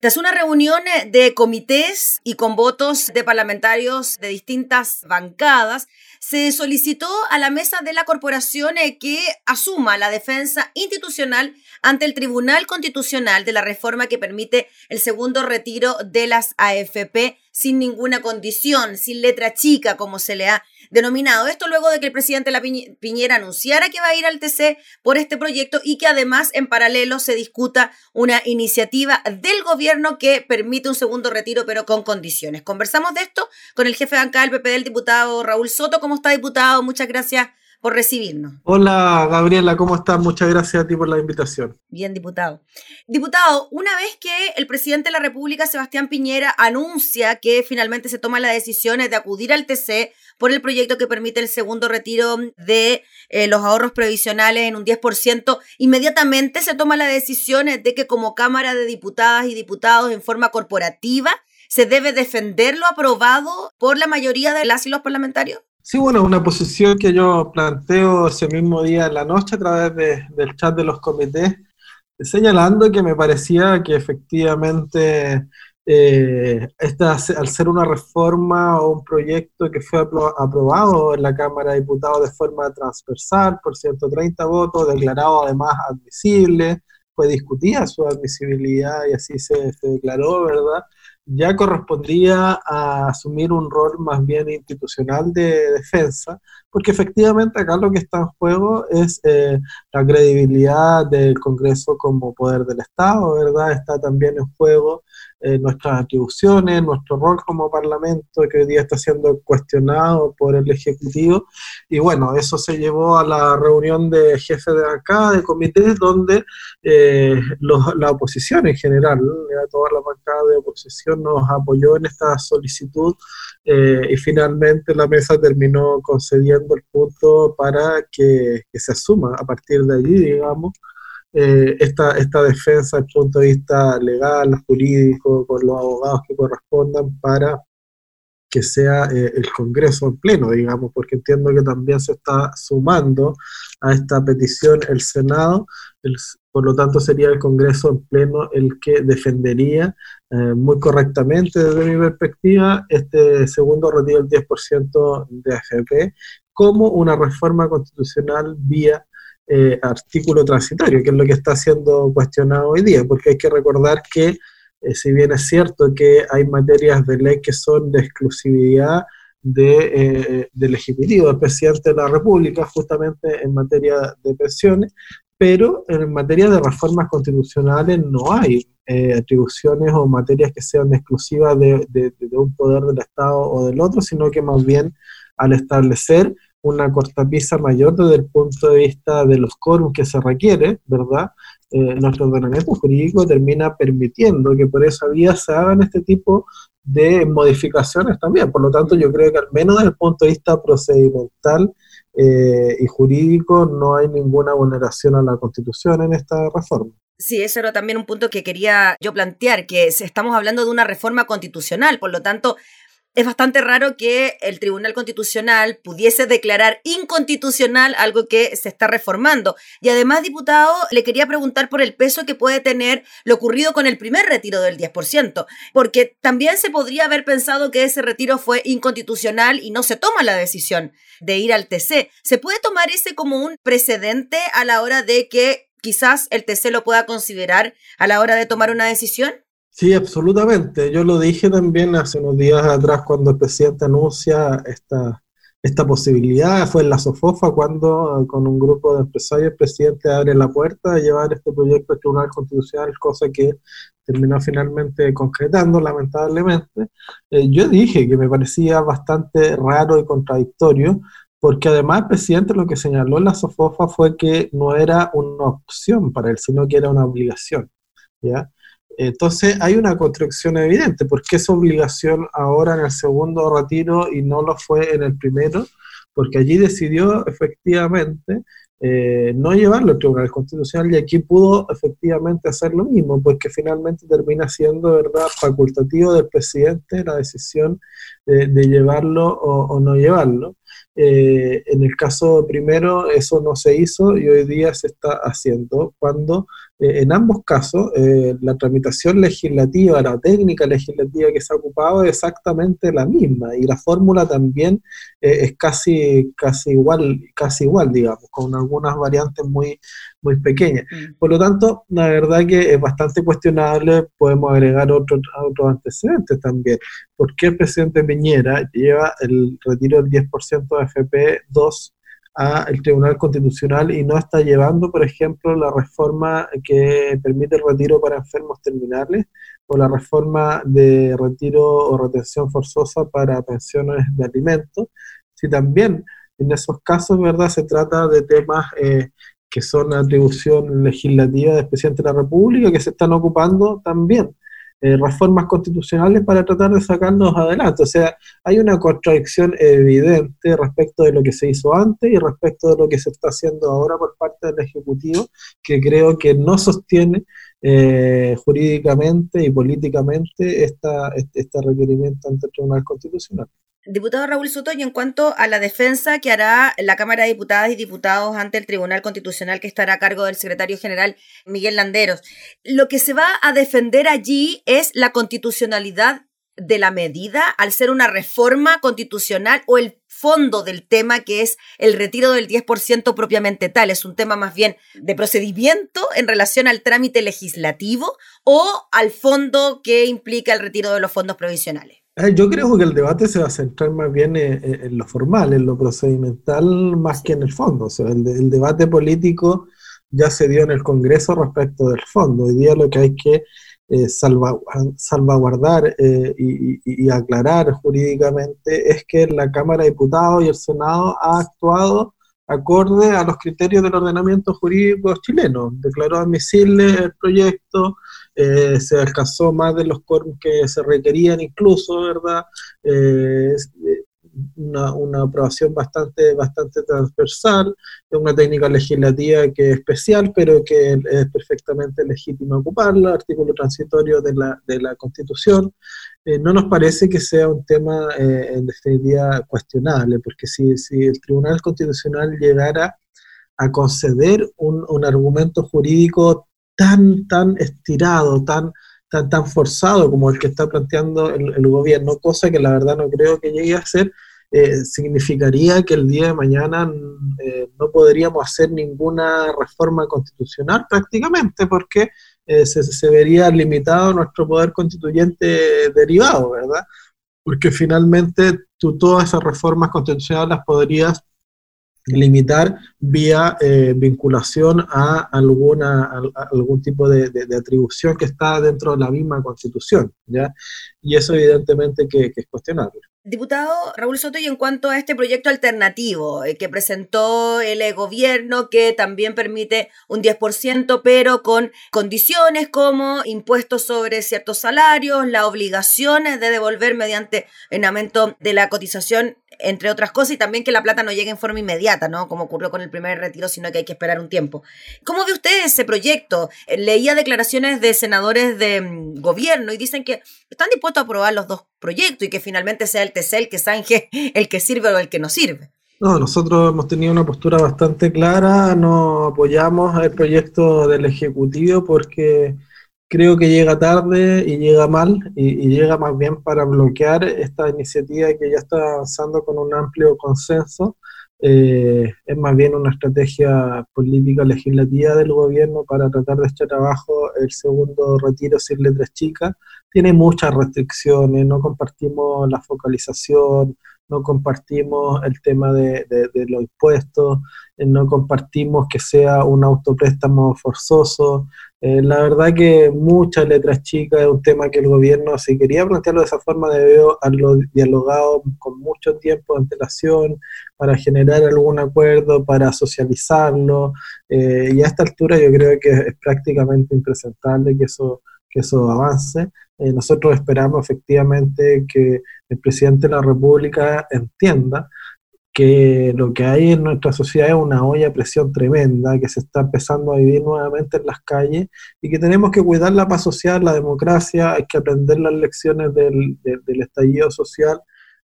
Tras una reunión de comités y con votos de parlamentarios de distintas bancadas, se solicitó a la mesa de la corporación eh, que asuma la defensa institucional ante el Tribunal Constitucional de la reforma que permite el segundo retiro de las AFP sin ninguna condición, sin letra chica, como se le ha denominado. Esto luego de que el presidente La Piñera anunciara que va a ir al TC por este proyecto y que además en paralelo se discuta una iniciativa del gobierno que permite un segundo retiro, pero con condiciones. Conversamos de esto con el jefe de bancada del PP, el diputado Raúl Soto. ¿Cómo está, diputado? Muchas gracias por recibirnos. Hola Gabriela, ¿cómo estás? Muchas gracias a ti por la invitación. Bien, diputado. Diputado, una vez que el presidente de la República, Sebastián Piñera, anuncia que finalmente se toma la decisión de acudir al TC por el proyecto que permite el segundo retiro de eh, los ahorros previsionales en un 10%, inmediatamente se toma la decisión de que como Cámara de Diputadas y Diputados en forma corporativa se debe defender lo aprobado por la mayoría de las y los parlamentarios. Sí, bueno, una posición que yo planteo ese mismo día en la noche a través del chat de los comités, señalando que me parecía que efectivamente eh, esta, al ser una reforma o un proyecto que fue aprobado en la Cámara de Diputados de forma transversal por 130 votos, declarado además admisible, fue discutida su admisibilidad y así se declaró, ¿verdad? Ya correspondía a asumir un rol más bien institucional de defensa, porque efectivamente acá lo que está en juego es eh, la credibilidad del Congreso como poder del Estado, ¿verdad? Está también en juego eh, nuestras atribuciones, nuestro rol como Parlamento, que hoy día está siendo cuestionado por el Ejecutivo. Y bueno, eso se llevó a la reunión de jefes de acá, de comités, donde eh, la oposición en general, toda la bancada de oposición nos apoyó en esta solicitud eh, y finalmente la mesa terminó concediendo el punto para que, se asuma a partir de allí, digamos, eh, esta, esta defensa desde el punto de vista legal, jurídico, con los abogados que correspondan para que sea eh, el Congreso en pleno, digamos, porque entiendo que también se está sumando a esta petición el Senado, por lo tanto sería el Congreso en pleno el que defendería eh, muy correctamente desde mi perspectiva este segundo retiro del 10% de AFP como una reforma constitucional vía eh, artículo transitorio, que es lo que está siendo cuestionado hoy día, porque hay que recordar que eh, si bien es cierto que hay materias de ley que son de exclusividad de, eh, del Ejecutivo, del presidente de la República, justamente en materia de pensiones, pero en materia de reformas constitucionales no hay atribuciones o materias que sean exclusivas de, un poder del Estado o del otro, sino que más bien al establecer una cortapisa mayor desde el punto de vista de los quórums que se requiere, ¿verdad? Eh, nuestro ordenamiento jurídico termina permitiendo que por esa vía se hagan este tipo de modificaciones también. Por lo tanto, yo creo que al menos desde el punto de vista procedimental eh, y jurídico no hay ninguna vulneración a la Constitución en esta reforma. Sí, eso era también un punto que quería yo plantear, que estamos hablando de una reforma constitucional, por lo tanto, es bastante raro que el Tribunal Constitucional pudiese declarar inconstitucional algo que se está reformando. Y además, diputado, le quería preguntar por el peso que puede tener lo ocurrido con el primer retiro del 10%, porque también se podría haber pensado que ese retiro fue inconstitucional y no se toma la decisión de ir al TC. ¿Se puede tomar ese como un precedente a la hora de que quizás el TC lo pueda considerar a la hora de tomar una decisión? Sí, absolutamente. Yo lo dije también hace unos días atrás cuando el presidente anuncia esta, esta posibilidad. Fue en la SOFOFA cuando con un grupo de empresarios el presidente abre la puerta de llevar este proyecto al Tribunal Constitucional, cosa que terminó finalmente concretando, lamentablemente. Eh, yo dije que me parecía bastante raro y contradictorio, porque además el presidente lo que señaló en la SOFOFA fue que no era una opción para él, sino que era una obligación. ¿ya? Entonces hay una construcción evidente, porque es obligación ahora en el segundo retiro y no lo fue en el primero, porque allí decidió efectivamente eh, no llevarlo al Tribunal Constitucional y aquí pudo efectivamente hacer lo mismo, porque finalmente termina siendo verdad facultativo del presidente la decisión de, llevarlo o, no llevarlo. Eh, en el caso primero eso no se hizo y hoy día se está haciendo cuando eh, en ambos casos eh, la tramitación legislativa, la técnica legislativa que se ha ocupado es exactamente la misma y la fórmula también es casi, casi, igual, casi igual, digamos, con algunas variantes muy, muy pequeñas. Mm. Por lo tanto, la verdad que es bastante cuestionable, podemos agregar otros otros antecedentes también. ¿Por qué el presidente Piñera lleva el retiro del 10% de FP2 al Tribunal Constitucional y no está llevando, por ejemplo, la reforma que permite el retiro para enfermos terminales o la reforma de retiro o retención forzosa para pensiones de alimentos? Si también en esos casos, ¿verdad? Se trata de temas eh, que son atribución legislativa del presidente de la República que se están ocupando también. Eh, reformas constitucionales para tratar de sacarnos adelante. O sea, hay una contradicción evidente respecto de lo que se hizo antes y respecto de lo que se está haciendo ahora por parte del Ejecutivo, que creo que no sostiene eh, jurídicamente y políticamente esta, este, este requerimiento ante el Tribunal Constitucional. Diputado Raúl Soto, y en cuanto a la defensa que hará la Cámara de Diputadas y Diputados ante el Tribunal Constitucional que estará a cargo del secretario general Miguel Landeros, lo que se va a defender allí es la constitucionalidad de la medida al ser una reforma constitucional o el fondo del tema que es el retiro del 10% propiamente tal. Es un tema más bien de procedimiento en relación al trámite legislativo o al fondo que implica el retiro de los fondos provisionales. Eh, yo creo que el debate se va a centrar más bien en, lo formal, en lo procedimental, más que en el fondo. O sea, el, debate político ya se dio en el Congreso respecto del fondo. Hoy día lo que hay que eh, salvaguardar eh, y, y, aclarar jurídicamente es que la Cámara de Diputados y el Senado ha actuado acorde a los criterios del ordenamiento jurídico chileno. Declaró admisible el proyecto, eh, se alcanzó más de los quórums que se requerían incluso, ¿verdad? Eh, una, una, aprobación bastante, bastante transversal, de una técnica legislativa que es especial, pero que es perfectamente legítima ocuparla, artículo transitorio de la, de la Constitución. no nos parece que sea un tema en definitiva cuestionable, porque si, si el Tribunal Constitucional llegara a conceder un, un argumento jurídico tan, tan estirado, tan, tan, tan forzado como el que está planteando el, gobierno, cosa que la verdad no creo que llegue a ser, eh, significaría que el día de mañana eh, no podríamos hacer ninguna reforma constitucional prácticamente, porque eh, se, se, vería limitado nuestro poder constituyente derivado, ¿verdad? Porque finalmente tú todas esas reformas constitucionales las podrías limitar vía eh, vinculación a, alguna, algún tipo de, atribución que está dentro de la misma constitución, ¿ya? Y eso evidentemente que, es cuestionable. Diputado Raúl Soto, y en cuanto a este proyecto alternativo eh, que presentó el gobierno, que también permite un 10%, pero con condiciones como impuestos sobre ciertos salarios, la obligación de devolver mediante en aumento de la cotización entre otras cosas, y también que la plata no llegue en forma inmediata, ¿no? Como ocurrió con el primer retiro, sino que hay que esperar un tiempo. ¿Cómo ve usted ese proyecto? Eh, leía declaraciones de senadores de mm, gobierno y dicen que están dispuestos a aprobar los dos proyectos y que finalmente sea el TC el que zanje el que sirve o el que no sirve. No, nosotros hemos tenido una postura bastante clara, no apoyamos el proyecto del Ejecutivo porque creo que llega tarde y llega mal y, llega más bien para bloquear esta iniciativa que ya está avanzando con un amplio consenso. Eh, es más bien una estrategia política legislativa del gobierno para tratar de echar abajo el segundo retiro sin letras chicas. Tiene muchas restricciones, no compartimos la focalización, no compartimos el tema de, los impuestos, eh, no compartimos que sea un autopréstamo forzoso, eh, la verdad que muchas letras chicas es un tema que el gobierno, si quería plantearlo de esa forma, debió haberlo dialogado con mucho tiempo de antelación para generar algún acuerdo, para socializarlo. Eh, y a esta altura yo creo que es prácticamente impresentable que eso, que eso avance. Eh, nosotros esperamos efectivamente que el presidente de la República entienda que lo que hay en nuestra sociedad es una olla de presión tremenda, que se está empezando a vivir nuevamente en las calles y que tenemos que cuidar la paz social, la democracia, hay que aprender las lecciones del, del, estallido social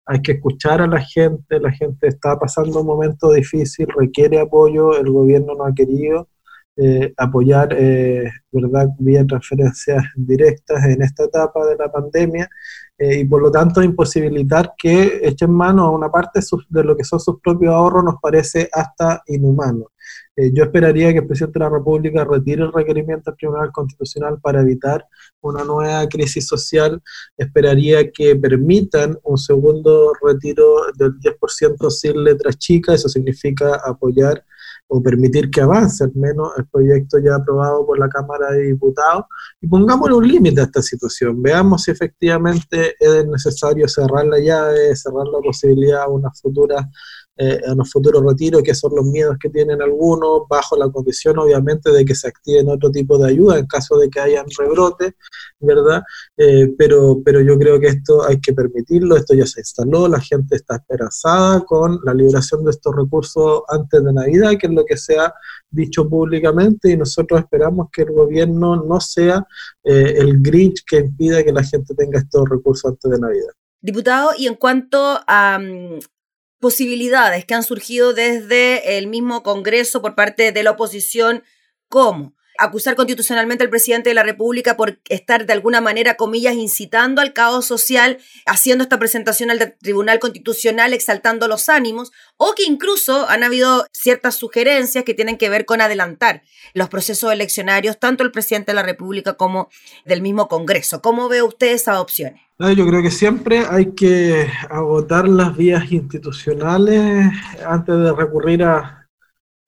hay que escuchar a la gente, la gente está pasando un momento difícil, requiere apoyo, el gobierno no ha querido eh, apoyar, eh, ¿verdad?, vía transferencias directas en esta etapa de la pandemia eh, y por lo tanto imposibilitar que echen mano a una parte de lo que son sus propios ahorros nos parece hasta inhumano. Eh, yo esperaría que el presidente de la República retire el requerimiento al Tribunal Constitucional para evitar una nueva crisis social. Esperaría que permitan un segundo retiro del 10% sin letras chicas. Eso significa apoyar o permitir que avance al menos el proyecto ya aprobado por la Cámara de Diputados y pongámosle un límite a esta situación. Veamos si efectivamente es necesario cerrar la llave, cerrar la posibilidad a una futura eh, en los futuros retiros, que son los miedos que tienen algunos, bajo la condición obviamente de que se activen otro tipo de ayuda en caso de que hayan rebrotes, ¿verdad? Eh, pero, pero yo creo que esto hay que permitirlo, esto ya se instaló, la gente está esperanzada con la liberación de estos recursos antes de Navidad, que es lo que se ha dicho públicamente, y nosotros esperamos que el gobierno no sea eh, el Grinch que impida que la gente tenga estos recursos antes de Navidad. Diputado, y en cuanto a, mm, posibilidades que han surgido desde el mismo Congreso por parte de la oposición, como acusar constitucionalmente al presidente de la República por estar de alguna manera, comillas, incitando al caos social, haciendo esta presentación al Tribunal Constitucional, exaltando los ánimos, o que incluso han habido ciertas sugerencias que tienen que ver con adelantar los procesos eleccionarios, tanto el presidente de la República como del mismo Congreso. ¿Cómo ve usted esas opciones? Yo creo que siempre hay que agotar las vías institucionales antes de recurrir a,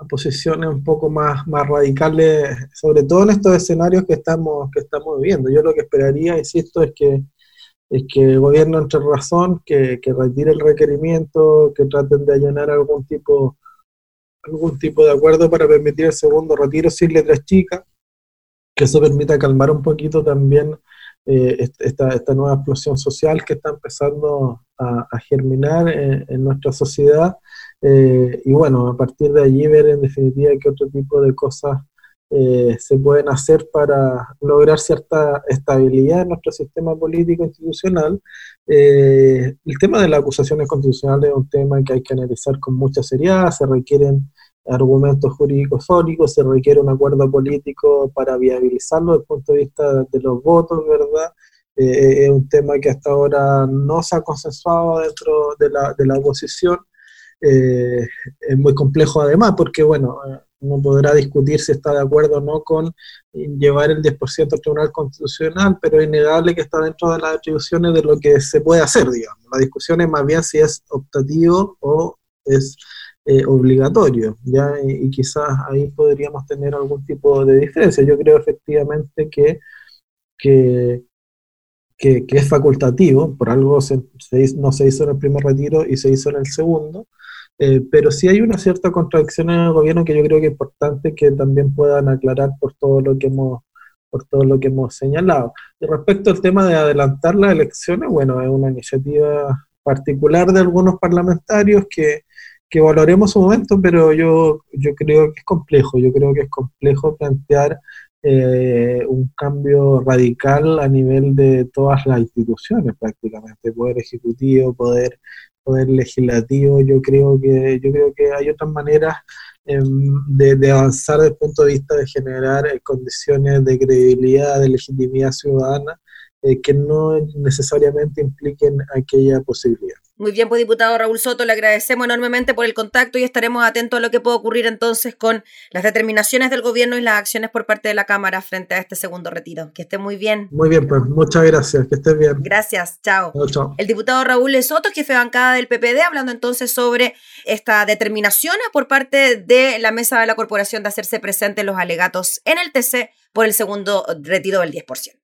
posiciones un poco más, más radicales, sobre todo en estos escenarios que estamos, que estamos viviendo. Yo lo que esperaría, insisto, es que, es que el gobierno entre razón, que, que retire el requerimiento, que traten de allanar algún tipo, algún tipo de acuerdo para permitir el segundo retiro sin letras chicas, que eso permita calmar un poquito también eh, esta, esta, nueva explosión social que está empezando a, germinar en, nuestra sociedad. Eh, y bueno, a partir de allí ver en definitiva qué otro tipo de cosas eh, se pueden hacer para lograr cierta estabilidad en nuestro sistema político institucional. el tema de las acusaciones constitucionales es un tema que hay que analizar con mucha seriedad, se requieren argumentos jurídicos sólidos, se requiere un acuerdo político para viabilizarlo desde el punto de vista de los votos, ¿verdad? Eh, eh, es un tema que hasta ahora no se ha consensuado dentro de la, de la oposición. Eh, es muy complejo además porque, bueno, uno podrá discutir si está de acuerdo o no con llevar el 10% al Tribunal Constitucional, pero es innegable que está dentro de las atribuciones de lo que se puede hacer, digamos. La discusión es más bien si es optativo o es eh, obligatorio, ¿ya? Y, quizás ahí podríamos tener algún tipo de diferencia. Yo creo efectivamente que, que, que, es facultativo, por algo se, no se hizo en el primer retiro y se hizo en el segundo, eh, pero sí hay una cierta contradicción en el gobierno que yo creo que es importante que también puedan aclarar por todo lo que hemos por todo lo que hemos señalado. Respecto al tema de adelantar las elecciones, bueno, es una iniciativa particular de algunos parlamentarios que, que valoremos su momento, pero yo, yo creo que es complejo, yo creo que es complejo plantear eh, un cambio radical a nivel de todas las instituciones prácticamente, poder ejecutivo, poder, poder legislativo, yo creo que, yo creo que hay otras maneras em, de, avanzar desde el punto de vista de generar condiciones de credibilidad, de legitimidad ciudadana, eh, que no necesariamente impliquen aquella posibilidad. Muy bien, pues diputado Raúl Soto, le agradecemos enormemente por el contacto y estaremos atentos a lo que pueda ocurrir entonces con las determinaciones del gobierno y las acciones por parte de la Cámara frente a este segundo retiro. Que esté muy bien. Muy bien, pues muchas gracias, que esté bien. Gracias, chao. chao. El diputado Raúl Soto, jefe de bancada del PPD, hablando entonces sobre esta determinación por parte de la mesa de la corporación de hacerse presentes los alegatos en el TC por el segundo retiro del 10%.